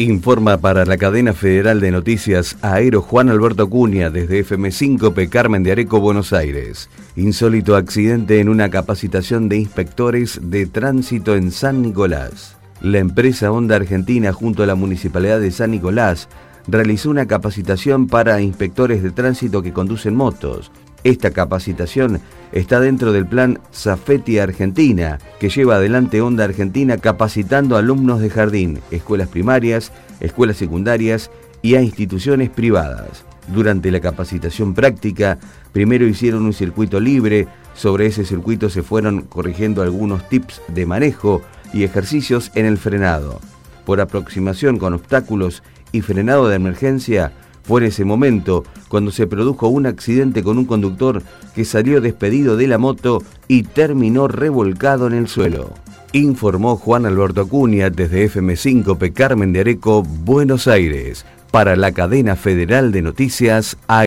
Informa para la cadena federal de noticias Aero Juan Alberto Cuña desde FM5P Carmen de Areco, Buenos Aires. Insólito accidente en una capacitación de inspectores de tránsito en San Nicolás. La empresa Honda Argentina junto a la Municipalidad de San Nicolás realizó una capacitación para inspectores de tránsito que conducen motos. Esta capacitación está dentro del plan Zafeti Argentina, que lleva adelante Onda Argentina capacitando alumnos de jardín, escuelas primarias, escuelas secundarias y a instituciones privadas. Durante la capacitación práctica, primero hicieron un circuito libre, sobre ese circuito se fueron corrigiendo algunos tips de manejo y ejercicios en el frenado. Por aproximación con obstáculos y frenado de emergencia, fue en ese momento cuando se produjo un accidente con un conductor que salió despedido de la moto y terminó revolcado en el suelo. Informó Juan Alberto Acuña desde FM5P Carmen de Areco, Buenos Aires, para la cadena federal de noticias